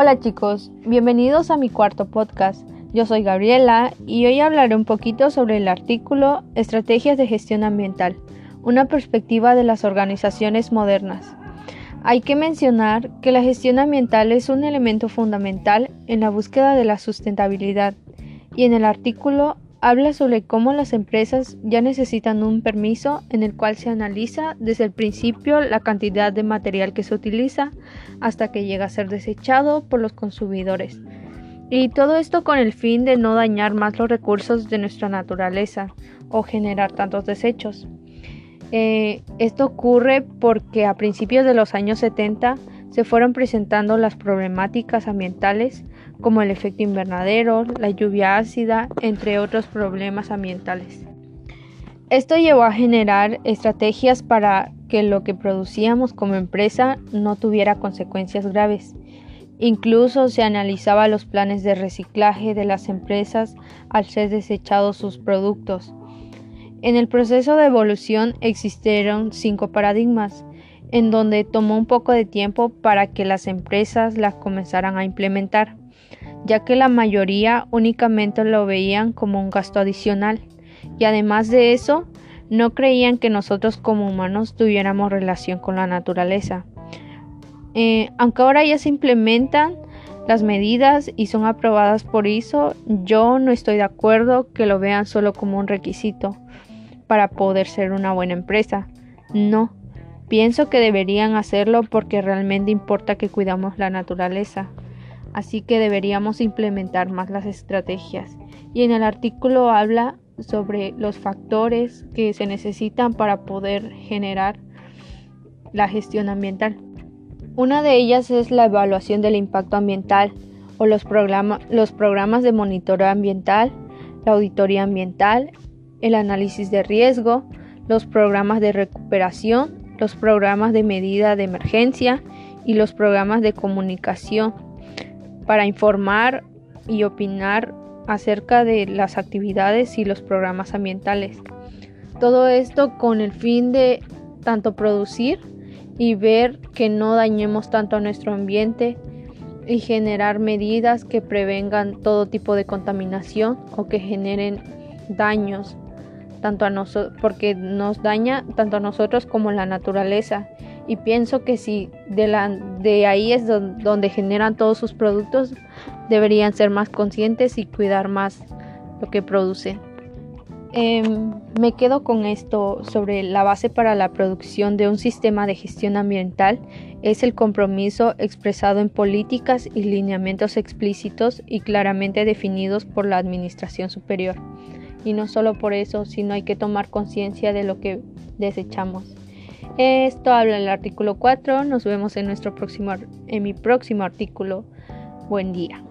Hola chicos, bienvenidos a mi cuarto podcast. Yo soy Gabriela y hoy hablaré un poquito sobre el artículo Estrategias de Gestión Ambiental, una perspectiva de las organizaciones modernas. Hay que mencionar que la gestión ambiental es un elemento fundamental en la búsqueda de la sustentabilidad y en el artículo habla sobre cómo las empresas ya necesitan un permiso en el cual se analiza desde el principio la cantidad de material que se utiliza hasta que llega a ser desechado por los consumidores. Y todo esto con el fin de no dañar más los recursos de nuestra naturaleza o generar tantos desechos. Eh, esto ocurre porque a principios de los años 70 se fueron presentando las problemáticas ambientales como el efecto invernadero, la lluvia ácida, entre otros problemas ambientales. Esto llevó a generar estrategias para que lo que producíamos como empresa no tuviera consecuencias graves. Incluso se analizaba los planes de reciclaje de las empresas al ser desechados sus productos. En el proceso de evolución existieron cinco paradigmas, en donde tomó un poco de tiempo para que las empresas las comenzaran a implementar ya que la mayoría únicamente lo veían como un gasto adicional y además de eso no creían que nosotros como humanos tuviéramos relación con la naturaleza. Eh, aunque ahora ya se implementan las medidas y son aprobadas por ISO, yo no estoy de acuerdo que lo vean solo como un requisito para poder ser una buena empresa. No, pienso que deberían hacerlo porque realmente importa que cuidamos la naturaleza así que deberíamos implementar más las estrategias. Y en el artículo habla sobre los factores que se necesitan para poder generar la gestión ambiental. Una de ellas es la evaluación del impacto ambiental o los, los programas de monitoreo ambiental, la auditoría ambiental, el análisis de riesgo, los programas de recuperación, los programas de medida de emergencia y los programas de comunicación para informar y opinar acerca de las actividades y los programas ambientales. Todo esto con el fin de tanto producir y ver que no dañemos tanto a nuestro ambiente y generar medidas que prevengan todo tipo de contaminación o que generen daños tanto a nosotros porque nos daña tanto a nosotros como a la naturaleza y pienso que si de, ahí es donde, generan todos sus productos, deberían ser más conscientes y cuidar más lo que producen. Em, me quedo con esto sobre la base para la producción de un sistema de gestión ambiental es el compromiso expresado en políticas y lineamientos explícitos y claramente definidos por la Administración Superior. Y no solo por eso, sino hay que tomar conciencia de lo que desechamos. Esto habla el artículo 4. Nos vemos en nuestro próximo en mi próximo artículo. Buen día.